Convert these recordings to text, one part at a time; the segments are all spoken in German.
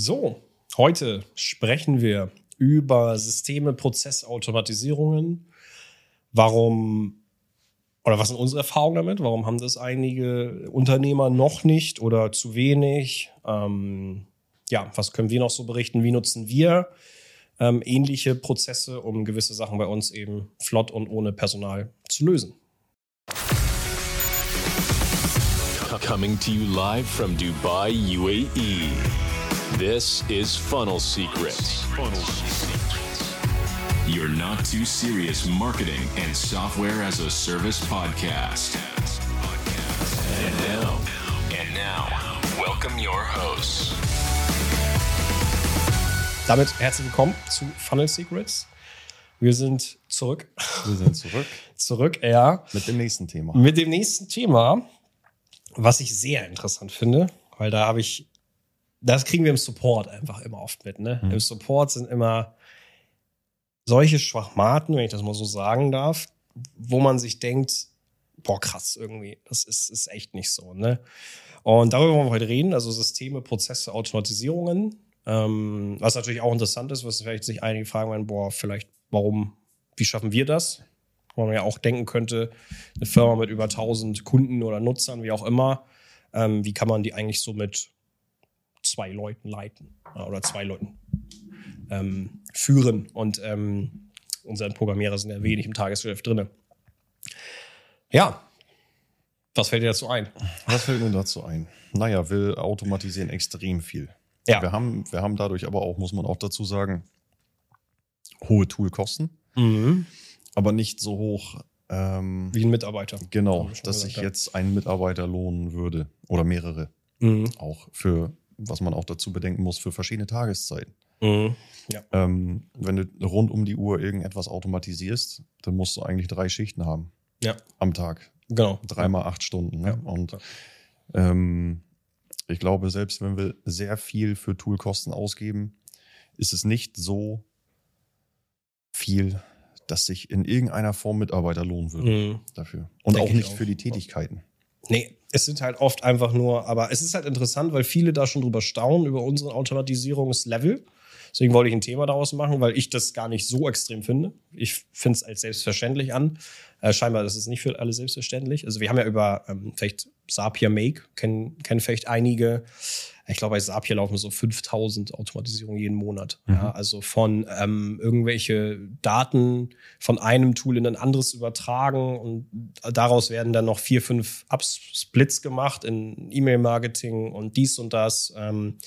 So, heute sprechen wir über Systeme, Prozessautomatisierungen. Warum oder was sind unsere Erfahrungen damit? Warum haben das einige Unternehmer noch nicht oder zu wenig? Ähm, ja, was können wir noch so berichten? Wie nutzen wir ähm, ähnliche Prozesse, um gewisse Sachen bei uns eben flott und ohne Personal zu lösen? Coming to you live from Dubai, UAE. This is Funnel Secrets. Your not too serious marketing and software as a service podcast. And now, and now, welcome your hosts. Damit herzlich willkommen zu Funnel Secrets. Wir sind zurück. Wir sind zurück. zurück, ja. Mit dem nächsten Thema. Mit dem nächsten Thema, was ich sehr interessant finde, weil da habe ich, das kriegen wir im Support einfach immer oft mit. Ne? Mhm. Im Support sind immer solche Schwachmaten, wenn ich das mal so sagen darf, wo man sich denkt, boah, krass, irgendwie, das ist, ist echt nicht so. Ne? Und darüber wollen wir heute reden, also Systeme, Prozesse, Automatisierungen. Ähm, was natürlich auch interessant ist, was vielleicht sich einige fragen werden, boah, vielleicht, warum, wie schaffen wir das? Wo man ja auch denken könnte, eine Firma mit über 1000 Kunden oder Nutzern, wie auch immer, ähm, wie kann man die eigentlich so mit zwei Leuten leiten oder zwei Leuten ähm, führen? Und ähm, unsere Programmierer sind ja wenig im Tagesgeschäft drin. Ja, was fällt dir dazu ein? Was fällt mir dazu ein? Naja, wir automatisieren extrem viel. Ja. Wir haben, wir haben dadurch aber auch, muss man auch dazu sagen, hohe Toolkosten, Mhm. aber nicht so hoch, ähm, Wie ein Mitarbeiter. genau, dass sich jetzt ein Mitarbeiter lohnen würde oder mehrere. Mhm. Auch für, was man auch dazu bedenken muss, für verschiedene Tageszeiten. Mhm. Ja. Ähm, wenn du rund um die Uhr irgendetwas automatisierst, dann musst du eigentlich drei Schichten haben ja, am Tag. genau. dreimal acht Stunden. Ne? Ja. Und ähm, ich glaube, selbst wenn wir sehr viel für Toolkosten ausgeben, ist es nicht so viel, dass sich in irgendeiner Form Mitarbeiter lohnen würde Mhm. dafür. Und Denke auch ich nicht auch. für die Tätigkeiten. Nee, es sind halt oft einfach nur, aber es ist halt interessant, weil viele da schon drüber staunen, über unseren Automatisierungslevel. Deswegen wollte ich ein Thema daraus machen, weil ich das gar nicht so extrem finde. Ich finde es als selbstverständlich an. Äh, scheinbar ist es nicht für alle selbstverständlich. Also wir haben ja über ähm, vielleicht Zapier Make, kennen, kennen vielleicht einige. Ich glaube, bei Zapier laufen so 5000 Automatisierungen jeden Monat. Ja, also von ähm, irgendwelche Daten von einem Tool in ein anderes übertragen und daraus werden dann noch vier, fünf Upsplits gemacht in E-Mail-Marketing und dies und das, ähm,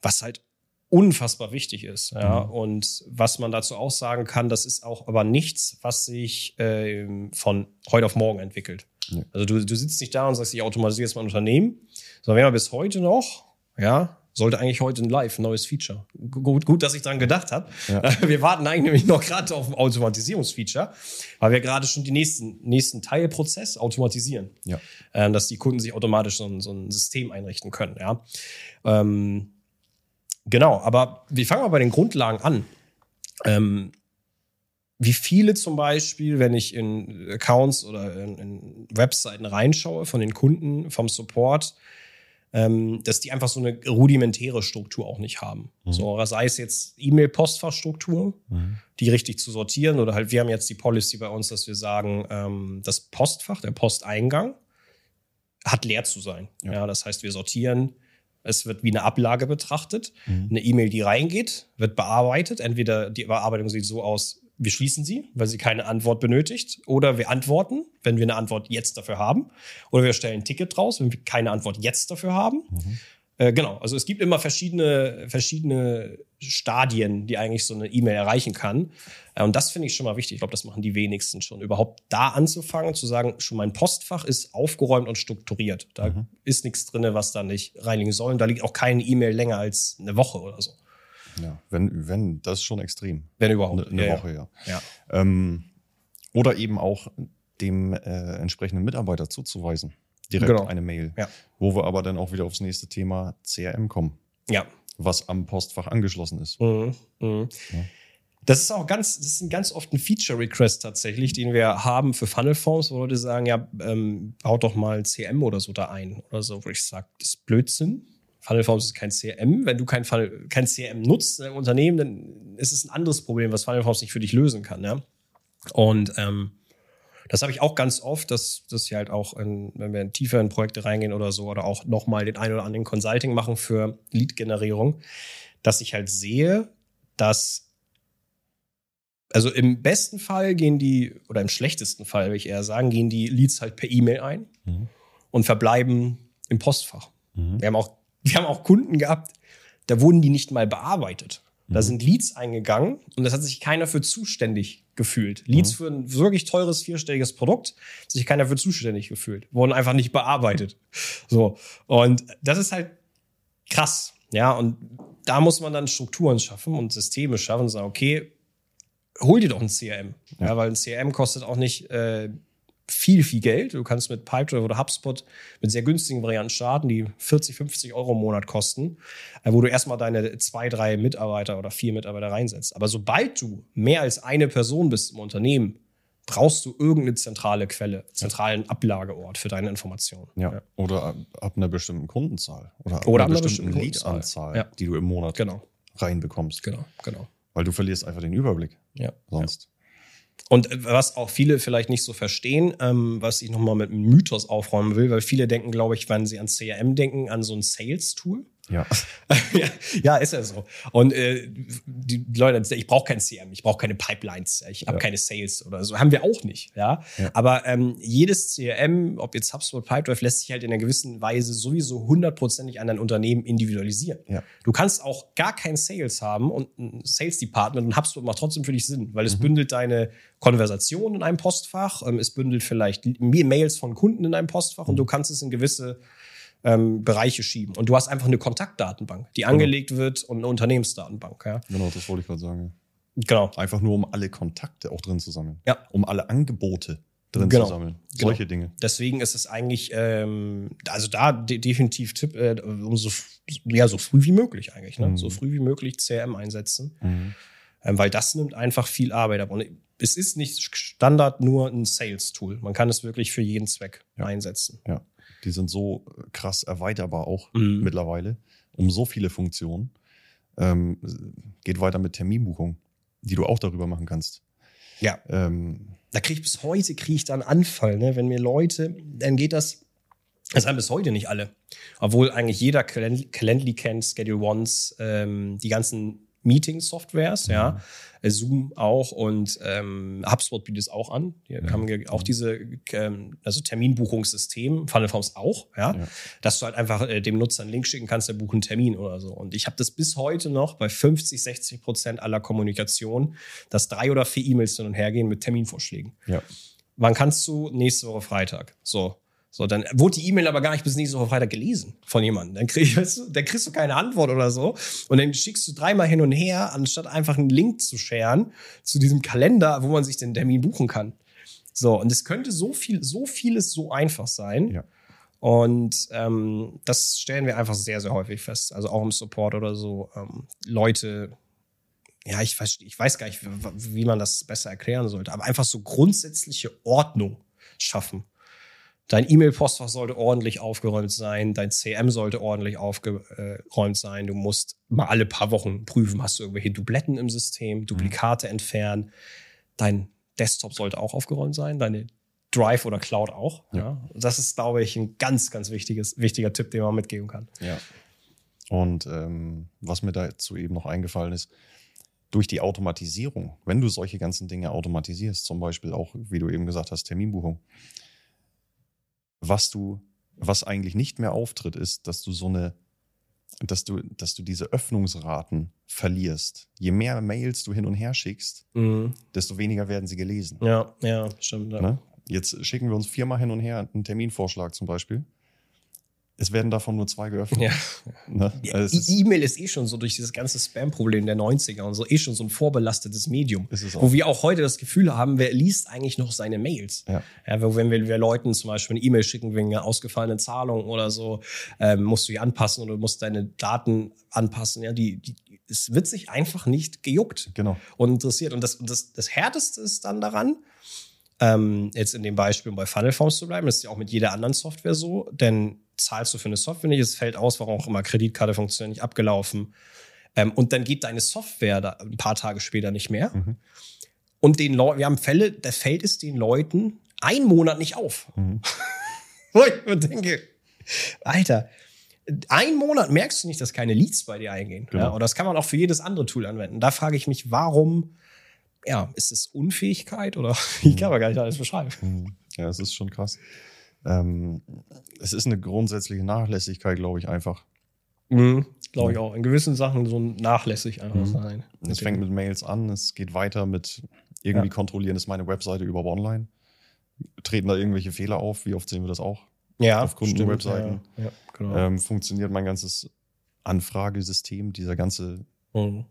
was halt unfassbar wichtig ist. Ja? Mhm. Und was man dazu auch sagen kann, das ist auch aber nichts, was sich ähm, von heute auf morgen entwickelt. Also du, du sitzt nicht da und sagst, ich automatisiere jetzt mein Unternehmen, sondern wenn man bis heute noch, ja, sollte eigentlich heute ein Live, ein neues Feature. Gut, gut, dass ich dran gedacht habe. Ja. Wir warten eigentlich nämlich noch gerade auf ein Automatisierungsfeature, weil wir gerade schon den nächsten, nächsten Teilprozess automatisieren. Ja. Ähm, dass die Kunden sich automatisch so ein, so ein System einrichten können. Ja. Ähm, genau, aber wir fangen mal bei den Grundlagen an. Ähm, wie viele zum Beispiel, wenn ich in Accounts oder in, in Webseiten reinschaue von den Kunden, vom Support, ähm, dass die einfach so eine rudimentäre Struktur auch nicht haben. Mhm. So, sei es jetzt E-Mail-Postfachstruktur, Mhm. die richtig zu sortieren, oder halt, wir haben jetzt die Policy bei uns, dass wir sagen, ähm, das Postfach, der Posteingang, hat leer zu sein. Ja. Ja. das heißt, wir sortieren, es wird wie eine Ablage betrachtet. Mhm. Eine E-Mail, die reingeht, wird bearbeitet. Entweder die Bearbeitung sieht so aus, wir schließen sie, weil sie keine Antwort benötigt, oder wir antworten, wenn wir eine Antwort jetzt dafür haben, oder wir stellen ein Ticket draus, wenn wir keine Antwort jetzt dafür haben. Mhm. Äh, genau, also es gibt immer verschiedene, verschiedene Stadien, die eigentlich so eine E-Mail erreichen kann. Äh, und das finde ich schon mal wichtig. Ich glaube, das machen die wenigsten schon. Überhaupt da anzufangen, zu sagen, schon mein Postfach ist aufgeräumt und strukturiert. Da Mhm. ist nichts drin, was da nicht reinigen soll. Und da liegt auch keine E-Mail länger als eine Woche oder so. Ja, wenn, wenn, das ist schon extrem. Wenn überhaupt. Eine, eine Ja, Woche, ja. Ja. Ähm, oder eben auch dem äh, entsprechenden Mitarbeiter zuzuweisen. Direkt Genau. eine Mail. Ja. Wo wir aber dann auch wieder aufs nächste Thema CRM kommen, ja. was am Postfach angeschlossen ist. Mhm. Mhm. Ja. Das ist auch ganz, das ist ein ganz oft ein Feature-Request tatsächlich, den wir haben für Funnel-Forms, wo Leute sagen, ja, ähm, baut doch mal CM oder so da ein oder so, wo ich sage, das ist Blödsinn. Funnel Forms ist kein CRM. Wenn du kein, Funnel, kein CRM nutzt im Unternehmen, dann ist es ein anderes Problem, was Funnel Forms nicht für dich lösen kann. Ja? Und ähm, das habe ich auch ganz oft, dass, dass ich halt auch, in, wenn wir in tiefer in Projekte reingehen oder so, oder auch nochmal den einen oder anderen Consulting machen für Lead-Generierung, dass ich halt sehe, dass also im besten Fall gehen die, oder im schlechtesten Fall, will ich eher sagen, gehen die Leads halt per E-Mail ein Mhm. und verbleiben im Postfach. Mhm. Wir haben auch, wir haben auch Kunden gehabt, da wurden die nicht mal bearbeitet. Da Mhm. sind Leads eingegangen und das hat sich keiner für zuständig gefühlt. Leads Mhm. für ein wirklich teures vierstelliges Produkt, hat sich keiner für zuständig gefühlt. Wurden einfach nicht bearbeitet. So. Und das ist halt krass. Ja, und da muss man dann Strukturen schaffen und Systeme schaffen und sagen, okay, hol dir doch ein CRM. Ja, weil ein CRM kostet auch nicht äh, viel, viel Geld. Du kannst mit Pipedrive oder HubSpot mit sehr günstigen Varianten starten, die 40, 50 Euro im Monat kosten, äh, wo du erstmal deine zwei, drei Mitarbeiter oder vier Mitarbeiter reinsetzt. Aber sobald du mehr als eine Person bist im Unternehmen, brauchst du irgendeine zentrale Quelle, zentralen Ablageort für deine Informationen. Ja. Oder ab, einer bestimmten Kundenzahl. Oder ab Oder einer ab bestimmten bestimmten. Lead-Anzahl, Ja. die du im Monat Genau, reinbekommst. genau, genau. Weil du verlierst einfach den Überblick Ja. sonst. Und was auch viele vielleicht nicht so verstehen, ähm, was ich nochmal mit einem Mythos aufräumen will, weil viele denken, glaube ich, wenn sie an CRM denken, an so ein Sales-Tool. Ja. ja, ja, ist ja so. Und äh, die Leute, sagen, ich brauche kein CRM, ich brauche keine Pipelines, ich habe Ja. keine Sales oder so. Haben wir auch nicht, ja. Ja. Aber ähm, jedes CRM, ob jetzt HubSpot, Pipedrive, lässt sich halt in einer gewissen Weise sowieso hundertprozentig an ein Unternehmen individualisieren. Ja. Du kannst auch gar kein Sales haben und ein Sales Department und HubSpot macht trotzdem für dich Sinn, weil Mhm. es bündelt deine Konversation in einem Postfach, ähm, es bündelt vielleicht Mails von Kunden in einem Postfach Mhm. und du kannst es in gewisse ähm, Bereiche schieben. Und du hast einfach eine Kontaktdatenbank, die Genau. angelegt wird und eine Unternehmensdatenbank. Ja? Genau, das wollte ich gerade sagen. Genau. Einfach nur, um alle Kontakte auch drin zu sammeln. Ja. Um alle Angebote drin Genau. zu sammeln. Genau. Solche Dinge. Deswegen ist es eigentlich, ähm, also da de definitiv Tipp, äh, um so, ja, so früh wie möglich eigentlich, ne? Mhm. so früh wie möglich CRM einsetzen, Mhm. ähm, weil das nimmt einfach viel Arbeit ab. Und es ist nicht Standard nur ein Sales-Tool. Man kann es wirklich für jeden Zweck Ja. einsetzen. Ja. Die sind so krass erweiterbar auch Mhm. mittlerweile. Um so viele Funktionen. Ähm, geht weiter mit Terminbuchung, die du auch darüber machen kannst. Ja. Ähm, da kriege ich bis heute kriege ich da einen Anfall, ne? wenn mir Leute, dann geht das, das haben bis heute nicht alle, obwohl eigentlich jeder Calend- Calendly kennt, Schedule Ones, ähm, die ganzen Meeting-Softwares, ja, Äh, Zoom auch und ähm, HubSpot bietet es auch an. Die Ja. haben auch diese ähm, also Terminbuchungssystem, Funnelforms auch, ja, Ja. dass du halt einfach äh, dem Nutzer einen Link schicken kannst, der bucht einen Termin oder so. Und ich habe das bis heute noch bei 50, 60 Prozent aller Kommunikation, dass drei oder vier E-Mails hin und her gehen mit Terminvorschlägen. ja. Wann kannst du? Nächste Woche Freitag. So. So, dann wurde die E-Mail aber gar nicht bis nächste Woche Freitag gelesen von jemandem. Dann, krieg, weißt du, dann kriegst du keine Antwort oder so. Und dann schickst du dreimal hin und her, anstatt einfach einen Link zu scheren zu diesem Kalender, wo man sich den Termin buchen kann. So, und es könnte so viel, so vieles so einfach sein. Ja. Und ähm, das stellen wir einfach sehr, sehr häufig fest. Also auch im Support oder so. Ähm, Leute, ja, ich weiß, ich weiß gar nicht, wie wie man das besser erklären sollte, aber einfach so grundsätzliche Ordnung schaffen. Dein E-Mail-Postfach sollte ordentlich aufgeräumt sein, dein CM sollte ordentlich aufgeräumt sein. Du musst mal alle paar Wochen prüfen, hast du irgendwelche Dubletten im System, Duplikate entfernen. Dein Desktop sollte auch aufgeräumt sein, deine Drive oder Cloud auch. Ja. Das ist, glaube ich, ein ganz, ganz wichtiges, wichtiger Tipp, den man mitgeben kann. Ja. Und ähm, was mir dazu eben noch eingefallen ist, durch die Automatisierung, wenn du solche ganzen Dinge automatisierst, zum Beispiel auch, wie du eben gesagt hast, Terminbuchung, was du, was eigentlich nicht mehr auftritt, ist, dass du so eine, dass du, dass du diese Öffnungsraten verlierst. Je mehr Mails du hin und her schickst, Mhm. desto weniger werden sie gelesen. Ja, ja, stimmt. Ja. Ne? Jetzt schicken wir uns viermal hin und her einen Terminvorschlag zum Beispiel. Es werden davon nur zwei geöffnet. Ja. Ne? Ja, Also E- E-Mail ist eh schon so durch dieses ganze Spam-Problem der 90er und so eh schon so ein vorbelastetes Medium. Ist es auch. Wo wir auch heute das Gefühl haben, wer liest eigentlich noch seine Mails? Ja. Ja, wenn wir, wir Leuten zum Beispiel eine E-Mail schicken wegen einer ausgefallenen Zahlung oder so, ähm, musst du die anpassen oder musst deine Daten anpassen. Ja, die, die, es wird sich einfach nicht gejuckt Genau. und interessiert. Und das, und das, das Härteste ist dann daran, ähm, jetzt in dem Beispiel, um bei Funnel Forms zu bleiben, das ist ja auch mit jeder anderen Software so, denn zahlst du für eine Software nicht, es fällt aus, warum auch immer, Kreditkarte funktioniert nicht, abgelaufen. Ähm, und dann geht deine Software da ein paar Tage später nicht mehr. Mhm. Und den Leuten, wir haben Fälle, da fällt es den Leuten einen Monat nicht auf. Mhm. Wo ich mir denke, Alter, einen Monat merkst du nicht, dass keine Leads bei dir eingehen. Genau. Ja, und das kann man auch für jedes andere Tool anwenden. Da frage ich mich, warum, ja, ist es Unfähigkeit oder ich kann man gar nicht alles beschreiben. Mhm. Ja, es ist schon krass. Ähm, es ist eine grundsätzliche Nachlässigkeit, glaube ich, einfach. Mhm. Glaube ich auch. In gewissen Sachen so nachlässig einfach Mhm. sein. Es fängt mit Mails an, es geht weiter mit irgendwie Ja. kontrollieren, ist meine Webseite überhaupt online? Treten da irgendwelche Fehler auf? Wie oft sehen wir das auch? ja, auf Kundenwebseiten. Ja, ja, genau. Ähm, funktioniert mein ganzes Anfragesystem, dieser ganze Mhm.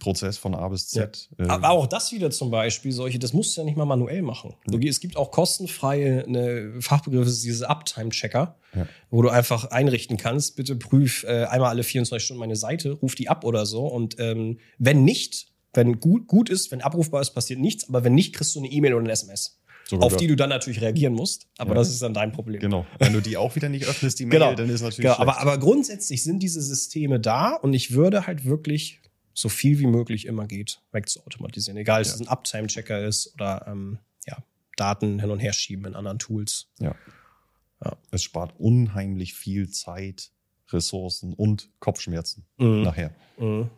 Prozess von A bis Z. äh, Aber auch das wieder zum Beispiel, solche, das musst du ja nicht mal manuell machen. Du, es gibt auch kostenfreie, eine Fachbegriff ist diese Uptime-Checker, Ja. wo du einfach einrichten kannst, bitte prüf äh, einmal alle 24 Stunden meine Seite, ruf die ab oder so. Und ähm, wenn nicht, wenn gut, gut ist, wenn abrufbar ist, passiert nichts, aber wenn nicht, kriegst du eine E-Mail oder eine SMS. sogar Auf die du dann natürlich reagieren musst, aber Ja. das ist dann dein Problem. Genau. Wenn du die auch wieder nicht öffnest, die Mail, Genau. dann ist natürlich. Genau, aber, aber grundsätzlich sind diese Systeme da und ich würde halt wirklich so viel wie möglich immer geht, wegzuautomatisieren. Egal, ob es Ja. ein Uptime-Checker ist oder ähm, ja, Daten hin und her schieben in anderen Tools. es spart unheimlich viel Zeit, Ressourcen und Kopfschmerzen Mhm. nachher. Mhm.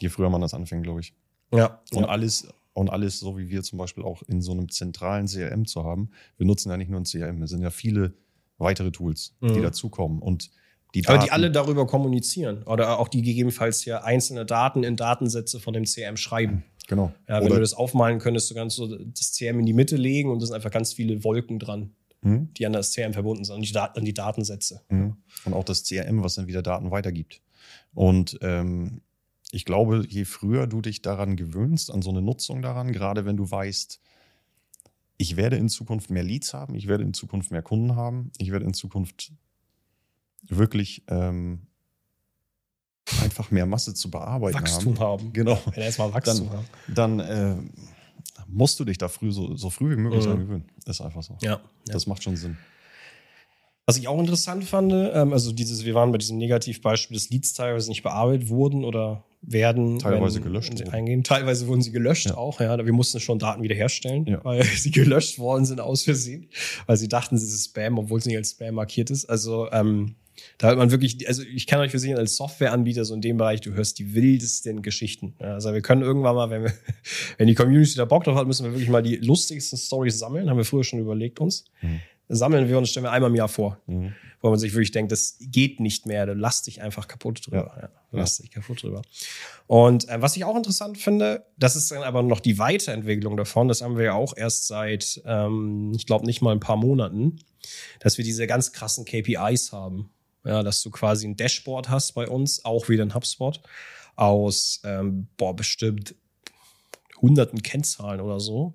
Je früher man das anfängt, glaube ich. Ja. Und ja. alles, und alles, so wie wir zum Beispiel auch in so einem zentralen CRM zu haben. Wir nutzen ja nicht nur ein CRM, es sind ja viele weitere Tools, die Mhm. dazukommen. Und die Aber Daten, die alle darüber kommunizieren oder auch die gegebenenfalls ja einzelne Daten in Datensätze von dem CRM schreiben. Genau. Ja, wenn Oder, du das aufmalen könntest, du kannst so das CRM in die Mitte legen und da sind einfach ganz viele Wolken dran, Mhm. die an das CRM verbunden sind, an die, Dat an die Datensätze. Mhm. Und auch das CRM, was dann wieder Daten weitergibt. Und ähm, ich glaube, je früher du dich daran gewöhnst, an so eine Nutzung daran, gerade wenn du weißt, ich werde in Zukunft mehr Leads haben, ich werde in Zukunft mehr Kunden haben, ich werde in Zukunft wirklich ähm, einfach mehr Masse zu bearbeiten Wachstum haben. haben. Genau. Wenn er erstmal Wachstum haben. Dann äh, musst du dich da früh so, so früh wie möglich Mhm. dran gewöhnen. Ist einfach so. Ja. ja. Das macht schon Sinn. Was ich auch interessant fand, ähm, also dieses, wir waren bei diesem Negativbeispiel, dass Leads teilweise nicht bearbeitet wurden oder werden. Teilweise wenn- gelöscht wenn sie eingehen. Teilweise wurden sie gelöscht Ja. auch, ja. Wir mussten schon Daten wiederherstellen, Ja. weil sie gelöscht worden sind aus Versehen, weil sie dachten, es ist Spam, obwohl es nicht als Spam markiert ist. Also ähm, da hat man wirklich, also ich kann euch versichern, als Softwareanbieter so in dem Bereich, du hörst die wildesten Geschichten. Ja, also wir können irgendwann mal, wenn wir, wenn die Community da Bock drauf hat, müssen wir wirklich mal die lustigsten Stories sammeln. Haben wir früher schon überlegt uns. Mhm. Sammeln wir und stellen wir einmal im Jahr vor Mhm. wo man sich wirklich denkt, das geht nicht mehr, du lass dich einfach kaputt drüber. Ja. lass dich kaputt drüber. Und äh, was ich auch interessant finde, das ist dann aber noch die Weiterentwicklung davon, das haben wir ja auch erst seit, ähm, ich glaube, nicht mal ein paar Monaten, dass wir diese ganz krassen KPIs haben. Ja, dass du quasi ein Dashboard hast bei uns, auch wieder ein HubSpot, aus, ähm, boah, bestimmt hunderten Kennzahlen oder so,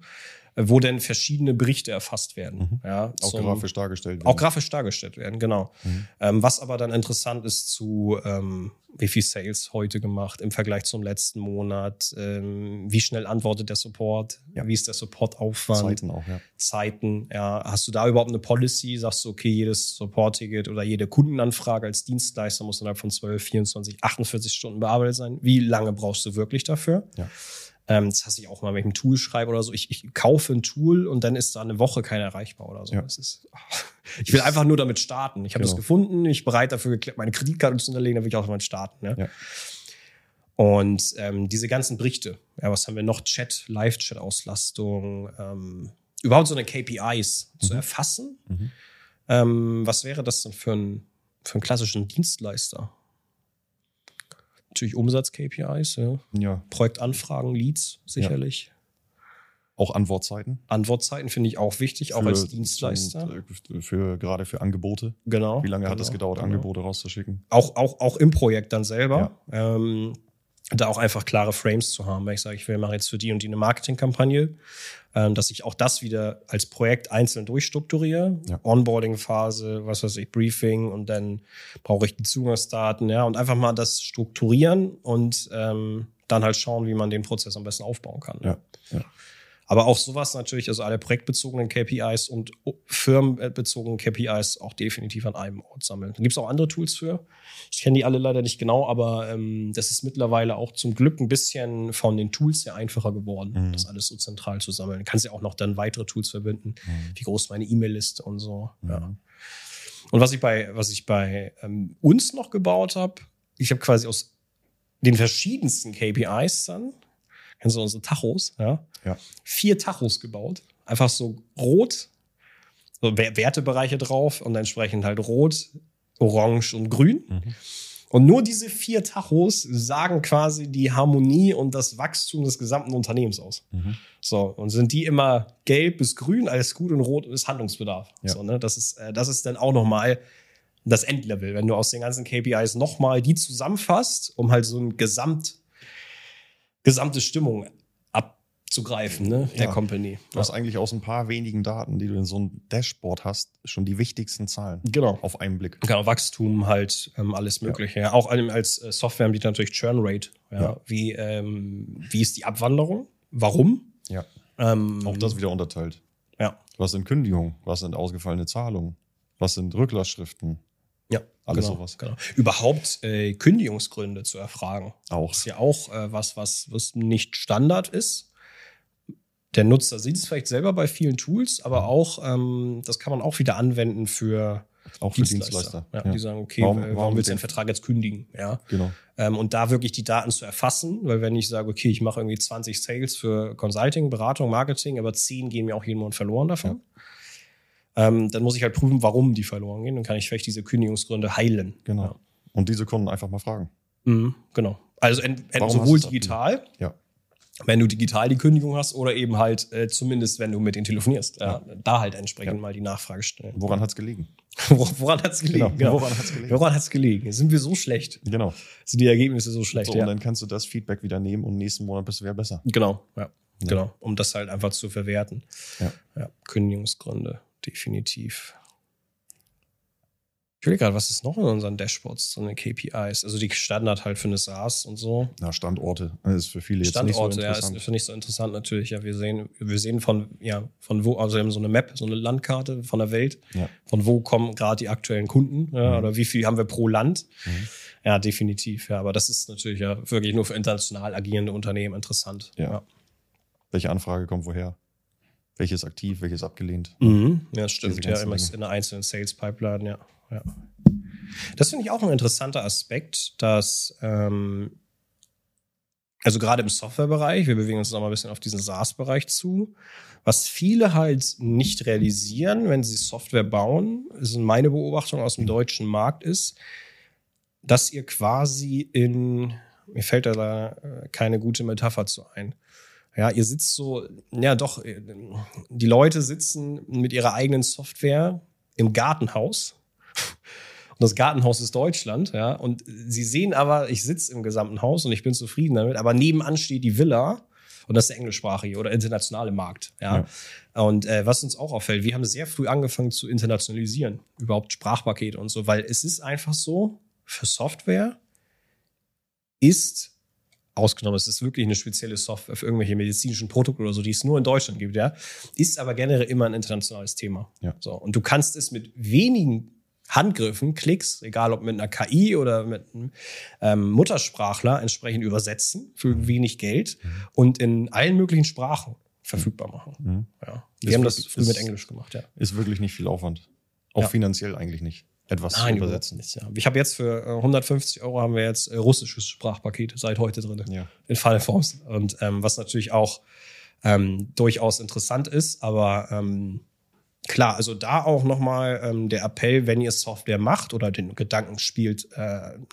wo dann verschiedene Berichte erfasst werden. Mhm. Ja, Auch zum- grafisch dargestellt. auch grafisch dargestellt werden, genau. Mhm. Ähm, was aber dann interessant ist zu, ähm, wie viel Sales heute gemacht im Vergleich zum letzten Monat, ähm, wie schnell antwortet der Support, Ja. wie ist der Supportaufwand, Zeiten auch, ja. Zeiten, ja, hast du da überhaupt eine Policy? Sagst du, okay, jedes Support-Ticket oder jede Kundenanfrage als Dienstleister muss innerhalb von 12, 24, 48 Stunden bearbeitet sein. Wie lange brauchst du wirklich dafür? Ja. Ähm, das hasse ich auch mal, wenn ich ein Tool schreibe oder so. Ich, ich kaufe ein Tool und dann ist da eine Woche kein erreichbar oder so. Ja. Das ist, ich will einfach nur damit starten. Ich habe das Genau. gefunden, ich bereit dafür, geklärt, meine Kreditkarte zu hinterlegen, dann will ich auch damit starten. Ne? Ja. Und ähm, diese ganzen Berichte, ja, was haben wir noch? Chat, Live-Chat-Auslastung, ähm, überhaupt so eine KPIs zu Mhm. erfassen. Mhm. Ähm, was wäre das denn für, ein, für einen klassischen Dienstleister? Natürlich Umsatz-KPIs, ja. Ja, Projektanfragen, Leads sicherlich. auch Antwortzeiten. Antwortzeiten finde ich auch wichtig, auch Für- als Dienstleister. Für, für, gerade für Angebote. genau. Wie lange hat genau, es gedauert, genau. Angebote rauszuschicken? Auch, auch, auch im Projekt dann selber. Ähm, da auch einfach klare Frames zu haben. Wenn ich sage, ich will machen jetzt für die und die eine Marketingkampagne, dass ich auch das wieder als Projekt einzeln durchstrukturiere. Ja. Onboarding-Phase, was weiß ich, Briefing und dann brauche ich die Zugangsdaten, ja, und einfach mal das strukturieren und ähm, dann halt schauen, wie man den Prozess am besten aufbauen kann. ne? Ja, ja. Aber auch sowas natürlich, also alle projektbezogenen KPIs und firmenbezogenen KPIs auch definitiv an einem Ort sammeln. Da gibt es auch andere Tools für. Ich kenne die alle leider nicht genau, aber ähm, das ist mittlerweile auch zum Glück ein bisschen von den Tools sehr einfacher geworden, Mhm. das alles so zentral zu sammeln. Du kannst ja auch noch dann weitere Tools verbinden, Mhm. wie groß meine E-Mail-Liste und so. Ja. Mhm. Und was ich bei, was ich bei ähm, uns noch gebaut habe, ich habe quasi aus den verschiedensten KPIs dann, kennst du unsere Tachos, ja? Ja. Vier Tachos gebaut. Einfach so rot, so Wer- Wertebereiche drauf und entsprechend halt rot, orange und grün. Mhm. Und nur diese vier Tachos sagen quasi die Harmonie und das Wachstum des gesamten Unternehmens aus. Mhm. So, und sind die immer gelb bis grün, alles gut und rot ist Handlungsbedarf. Ja. So, ne? das, ist, äh, das ist dann auch nochmal das Endlevel, wenn du aus den ganzen KPIs nochmal die zusammenfasst, um halt so ein Gesamt, gesamte Stimmung abzugreifen, ne, der Ja. Company. Du hast eigentlich aus ein paar wenigen Daten, die du in so einem Dashboard hast, schon die wichtigsten Zahlen Genau. auf einen Blick. Genau, Wachstum halt, ähm, alles Mögliche. Ja. Auch als äh, Softwareanbieter natürlich Churn Rate. Ja. Ja. Wie, ähm, wie ist die Abwanderung? Warum? Ja. Ähm, Auch das wieder unterteilt. Ja. Was sind Kündigungen? Was sind ausgefallene Zahlungen? Was sind Rücklassschriften? Ja, Alles genau, sowas. Genau. Überhaupt äh, Kündigungsgründe zu erfragen. Auch. ist ja auch äh, was, was, was nicht Standard ist. Der Nutzer sieht es vielleicht selber bei vielen Tools, Mhm. aber auch, ähm, das kann man auch wieder anwenden für Auch für Dienstleister. Dienstleister. Ja, Ja. Die sagen, okay, Warum- warum, warum warum willst du den Vertrag jetzt kündigen? Ja. Genau. Ähm, und da wirklich die Daten zu erfassen, weil wenn ich sage, okay, ich mache irgendwie 20 Sales für Consulting, Beratung, Marketing, aber 10 gehen mir auch jeden Monat verloren davon. Ähm, dann muss ich halt prüfen, warum die verloren gehen. Dann kann ich vielleicht diese Kündigungsgründe heilen. Genau. Ja. Und diese Kunden einfach mal fragen. Mhm, genau. Also ent, ent, sowohl digital, Ja. wenn du digital die Kündigung hast, oder eben halt äh, zumindest, wenn du mit denen telefonierst. Ja, Da halt entsprechend mal die Nachfrage stellen. Woran hat's gelegen? Wor- Woran hat's gelegen? Genau. Woran hat's gelegen? Woran hat's gelegen? Sind wir so schlecht? Genau. Sind die Ergebnisse so schlecht? So, ja. und dann kannst du das Feedback wieder nehmen und nächsten Monat bist du wieder besser. Genau, ja. Genau, um das halt einfach zu verwerten. Ja Kündigungsgründe, definitiv. Ich will gerade, was ist noch in unseren Dashboards, so eine KPIs? Also die Standard halt für eine SaaS und so. Na, Standorte. Das ist für viele jetzt Standorte, nicht so ja, ist interessant. finde ich so interessant natürlich. Ja, wir sehen, wir sehen von, ja, von wo, also wir haben so eine Map, so eine Landkarte von der Welt. Ja. Von wo kommen gerade die aktuellen Kunden, ja, Mhm. oder wie viel haben wir pro Land? Mhm. Ja, definitiv, ja. Aber das ist natürlich ja wirklich nur für international agierende Unternehmen interessant. Ja. Welche Anfrage kommt woher? Welches aktiv, welches abgelehnt? Mhm. Ja, stimmt. Ja, immer in einer einzelnen Sales Pipeline, ja. ja. Das finde ich auch ein interessanter Aspekt, dass, ähm, also gerade im Softwarebereich, wir bewegen uns noch mal ein bisschen auf diesen SaaS-Bereich zu, was viele halt nicht realisieren, wenn sie Software bauen, ist meine Beobachtung aus dem deutschen Markt ist, dass ihr quasi in, mir fällt da äh, keine gute Metapher zu ein. Ja, ihr sitzt so, ja doch, äh, die Leute sitzen mit ihrer eigenen Software im Gartenhaus. Und das Gartenhaus ist Deutschland, ja. Und sie sehen aber, ich sitze im gesamten Haus und ich bin zufrieden damit, aber nebenan steht die Villa und das ist der englischsprachige oder internationale Markt, ja. Und äh, was uns auch auffällt, wir haben sehr früh angefangen zu internationalisieren, überhaupt Sprachpakete und so, weil es ist einfach so, für Software ist ausgenommen, es ist wirklich eine spezielle Software für irgendwelche medizinischen Produkte oder so, die es nur in Deutschland gibt, ja, ist aber generell immer ein internationales Thema. Ja. So, und du kannst es mit wenigen Handgriffen, Klicks, egal ob mit einer KI oder mit einem ähm, Muttersprachler, entsprechend übersetzen für wenig Geld und in allen möglichen Sprachen verfügbar machen. Mhm. Ja. Wir Ist haben das früh mit Englisch gemacht, ja. Ist wirklich nicht viel Aufwand. Auch Ja. finanziell eigentlich nicht. Etwas Nein, übersetzen. nicht. Ja. Ich habe jetzt für äh, 150 Euro haben wir jetzt äh, russisches Sprachpaket seit heute drin Ja. in Fileforms. Und ähm, was natürlich auch ähm, durchaus interessant ist, aber ähm, klar, also da auch nochmal ähm, der Appell, wenn ihr Software macht oder den Gedanken spielt, äh,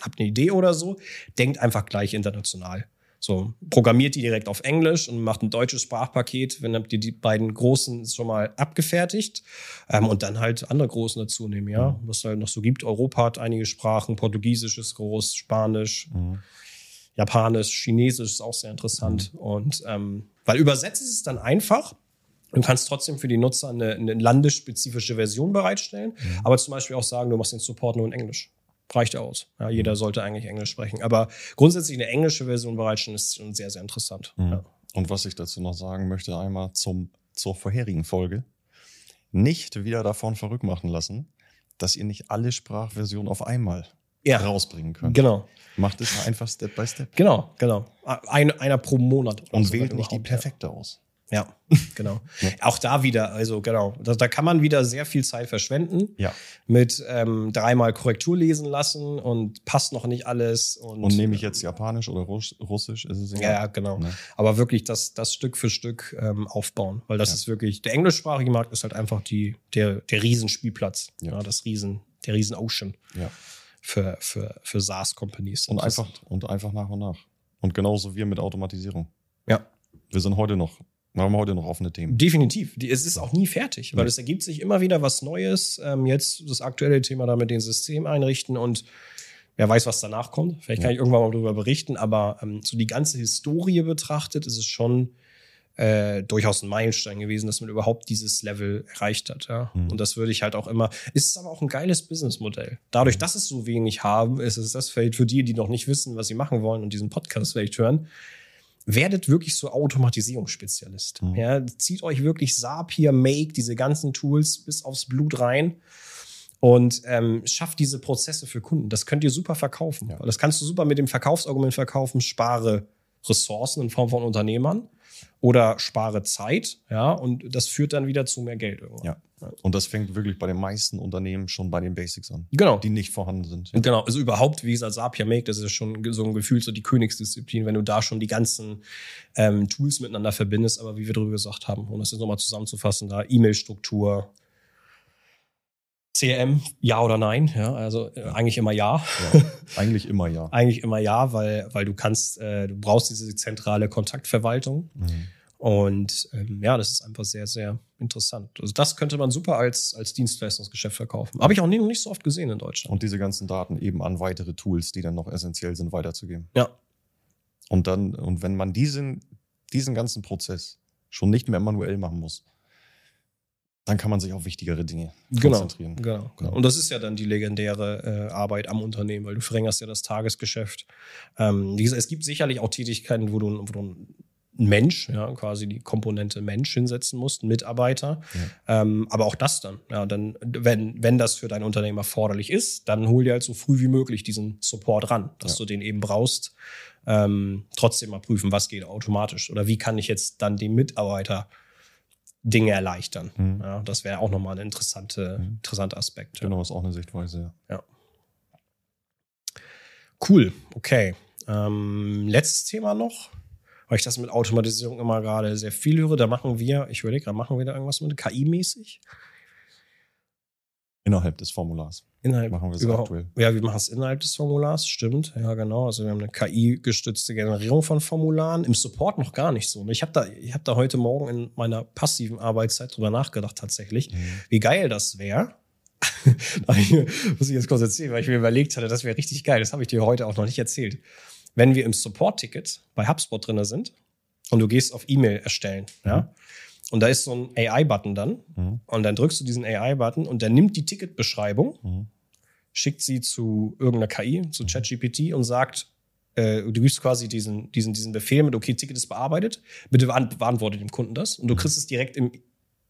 habt eine Idee oder so, denkt einfach gleich international. So, programmiert die direkt auf Englisch und macht ein deutsches Sprachpaket, wenn habt ihr die beiden großen schon mal abgefertigt ähm, und dann halt andere großen dazu nehmen, ja. Was es halt noch so gibt. Europa hat einige Sprachen, Portugiesisch ist groß, Spanisch, Mhm. Japanisch, Chinesisch ist auch sehr interessant. Und ähm, weil übersetzt ist es dann einfach. Du kannst trotzdem für die Nutzer eine, eine landesspezifische Version bereitstellen, aber zum Beispiel auch sagen, du machst den Support nur in Englisch. Reicht ja aus. Ja, jeder sollte eigentlich Englisch sprechen. Aber grundsätzlich eine englische Version bereitstellen ist schon sehr, sehr interessant. Mhm. Ja. Und was ich dazu noch sagen möchte, einmal zum, zur vorherigen Folge. Nicht wieder davon verrückt machen lassen, dass ihr nicht alle Sprachversionen auf einmal Ja. rausbringen könnt. Genau. Macht es einfach Step by Step. Genau, genau. Ein, einer pro Monat. oder Und so, wählt nicht die perfekte aus. Ja, genau. Ja. Auch da wieder, also genau, da, da kann man wieder sehr viel Zeit verschwenden Ja. mit ähm, dreimal Korrektur lesen lassen und passt noch nicht alles. Und, Und nehme ich jetzt Japanisch oder Russ- Russisch, ist es Ja, egal. ja, genau. Ne? Aber wirklich das, das Stück für Stück ähm, aufbauen, weil das Ja. ist wirklich, der englischsprachige Markt ist halt einfach die, der, der Riesenspielplatz, Ja. ja. das Riesen, der Riesen-Ocean Ja. für, für, für SaaS-Companies. Und einfach, und einfach nach und nach. Und genauso wir mit Automatisierung. Ja. Wir sind heute noch, wir haben heute noch offene Themen. Definitiv. Es ist auch nie fertig, weil Nee. es ergibt sich immer wieder was Neues. Ähm, jetzt das aktuelle Thema da mit dem System einrichten und wer weiß, was danach kommt. Vielleicht kann Ja. ich irgendwann mal darüber berichten, aber ähm, so die ganze Historie betrachtet, ist es schon äh, durchaus ein Meilenstein gewesen, dass man überhaupt dieses Level erreicht hat. Ja? Mhm. Und das würde ich halt auch immer. Ist aber auch ein geiles Businessmodell. Dadurch, dass es so wenig haben, ist es das vielleicht für die, die noch nicht wissen, was sie machen wollen und diesen Podcast vielleicht hören, werdet wirklich so Automatisierungsspezialist. Mhm. Ja, zieht euch wirklich Zapier, Make, diese ganzen Tools bis aufs Blut rein und ähm, schafft diese Prozesse für Kunden. Das könnt ihr super verkaufen. Ja. Das kannst du super mit dem Verkaufsargument verkaufen, spare Ressourcen in Form von Unternehmern oder spare Zeit, ja, und das führt dann wieder zu mehr Geld irgendwann. Ja. Und das fängt wirklich bei den meisten Unternehmen schon bei den Basics an, Genau. die nicht vorhanden sind. Genau, also überhaupt, wie gesagt, Zapier Make, das ist schon so ein Gefühl, so die Königsdisziplin, wenn du da schon die ganzen ähm, Tools miteinander verbindest, aber wie wir darüber gesagt haben, um das jetzt nochmal zusammenzufassen, da E-Mail-Struktur, CRM, ja oder nein, ja, also äh, eigentlich immer ja. Ja. Eigentlich immer ja. Eigentlich immer ja, weil, weil du kannst, äh, du brauchst diese zentrale Kontaktverwaltung. Mhm. Und ähm, ja, das ist einfach sehr, sehr interessant. Also das könnte man super als, als Dienstleistungsgeschäft verkaufen. Habe ich auch nie, noch nicht so oft gesehen in Deutschland. Und diese ganzen Daten eben an weitere Tools, die dann noch essentiell sind, weiterzugeben. ja, Und dann, und wenn man diesen, diesen ganzen Prozess schon nicht mehr manuell machen muss, dann kann man sich auf wichtigere Dinge Genau, konzentrieren. genau, genau. Ja. Und das ist ja dann die legendäre äh, Arbeit am Unternehmen, weil du verringerst ja das Tagesgeschäft. Ähm, wie gesagt, es gibt sicherlich auch Tätigkeiten, wo du, wo du ein Mensch, ja, quasi die Komponente Mensch hinsetzen musst, ein Mitarbeiter. Ähm, aber auch das dann, ja, dann, wenn, wenn das für dein Unternehmen erforderlich ist, dann hol dir halt so früh wie möglich diesen Support ran, dass Ja. du den eben brauchst. Ähm, trotzdem mal prüfen, was geht automatisch oder wie kann ich jetzt dann dem Mitarbeiter Dinge erleichtern. Mhm. Ja, das wäre auch nochmal ein interessante, Mhm. interessanter Aspekt. Ja. Genau, ist auch eine Sichtweise. Ja. Cool, okay. Ähm, letztes Thema noch, weil ich das mit Automatisierung immer gerade sehr viel höre. Da machen wir, ich überlege gerade, machen wir da irgendwas mit KI-mäßig? Innerhalb des Formulars. Innerhalb Machen wir es aktuell. Ja, wir machen es innerhalb des Formulars, stimmt. Ja, genau. Also wir haben eine KI-gestützte Generierung von Formularen. Im Support noch gar nicht so. Ich habe da, ich hab da heute Morgen in meiner passiven Arbeitszeit drüber nachgedacht tatsächlich, wie geil das wäre. Muss ich jetzt kurz erzählen, weil ich mir überlegt hatte, das wäre richtig geil. Das habe ich dir heute auch noch nicht erzählt. Wenn wir im Support-Ticket bei HubSpot drin sind und du gehst auf E-Mail erstellen, ja, und da ist so ein AI-Button dann Mhm. und dann drückst du diesen AI-Button und der nimmt die Ticketbeschreibung, Mhm. schickt sie zu irgendeiner KI, zu ChatGPT und sagt, äh, du gibst quasi diesen, diesen, diesen Befehl mit, okay, Ticket ist bearbeitet, bitte beant- beantworte dem Kunden das. Und du kriegst es direkt im,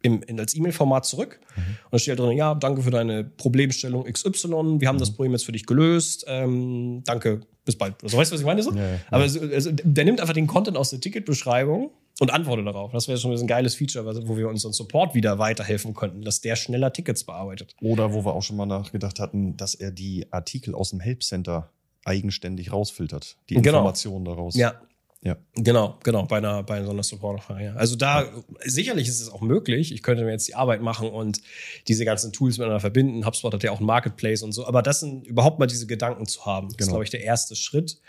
im, in, als E-Mail-Format zurück. Und da steht halt drin, ja, danke für deine Problemstellung XY, wir haben das Problem jetzt für dich gelöst, ähm, danke, bis bald. Also, weißt du, was ich meine? So? Ja, ja. Aber so, also, der nimmt einfach den Content aus der Ticketbeschreibung und antwortet darauf. Das wäre schon ein geiles Feature, wo wir unseren Support wieder weiterhelfen könnten, dass der schneller Tickets bearbeitet. Oder wo wir auch schon mal nachgedacht hatten, dass er die Artikel aus dem Help Center eigenständig rausfiltert. Die Genau. Informationen daraus. Ja. Ja. Genau, genau, bei einer, bei so einer Support-Frage. Ja. Also da, sicherlich ist es auch möglich. Ich könnte mir jetzt die Arbeit machen und diese ganzen Tools miteinander verbinden. HubSpot hat ja auch ein Marketplace und so. Aber das sind überhaupt mal diese Gedanken zu haben, ist, Genau. glaube ich, der erste Schritt.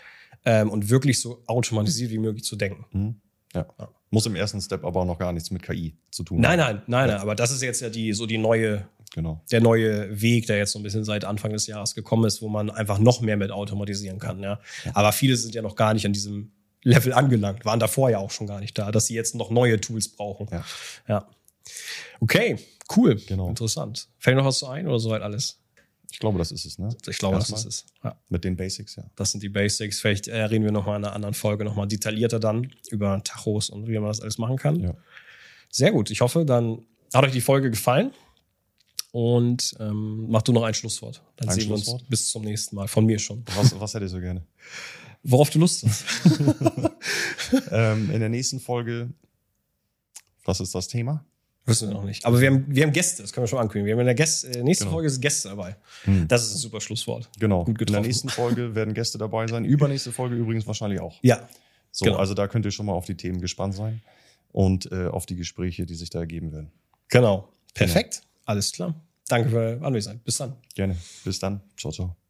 Ähm, und wirklich so automatisiert wie möglich zu denken. Mhm. Ja. Ja. Muss im ersten Step aber auch noch gar nichts mit KI zu tun Nein, haben. nein, nein, nein. Aber das ist jetzt ja die, so die neue, Genau. der neue Weg, der jetzt so ein bisschen seit Anfang des Jahres gekommen ist, wo man einfach noch mehr mit automatisieren kann. Ja. Aber viele sind ja noch gar nicht an diesem Level angelangt, waren davor ja auch schon gar nicht da, dass sie jetzt noch neue Tools brauchen. Ja. Ja. Okay, cool. Genau. Interessant. Fällt noch was so ein oder soweit alles? Ich glaube, das ist es, ne? Ich glaube, das Erstmal. ist es. Ja. Mit den Basics, ja. Das sind die Basics. Vielleicht äh, reden wir nochmal in einer anderen Folge nochmal detaillierter dann über Tachos und wie man das alles machen kann. Ja. Sehr gut. Ich hoffe, dann hat euch die Folge gefallen. Und ähm, mach du noch ein Schlusswort. Dann Ein sehen wir uns Schlusswort? bis zum nächsten Mal. Von mir schon. Was, was hättest du gerne? Worauf du Lust hast. ähm, in der nächsten Folge, was ist das Thema? Wissen wir noch nicht. Aber wir haben, wir haben Gäste, das können wir schon ankündigen. Wir haben in der Gäste, äh, nächste Genau. Folge ist Gäste dabei. Hm. Das ist ein super Schlusswort. Genau. Gut in der getroffen. nächsten Folge werden Gäste dabei sein. Übernächste Folge übrigens wahrscheinlich auch. Ja, So, genau. also da könnt ihr schon mal auf die Themen gespannt sein und äh, auf die Gespräche, die sich da ergeben werden. genau. Perfekt. Alles klar. Danke für Anwesenheit. Bis dann. Gerne. Bis dann. Ciao, ciao.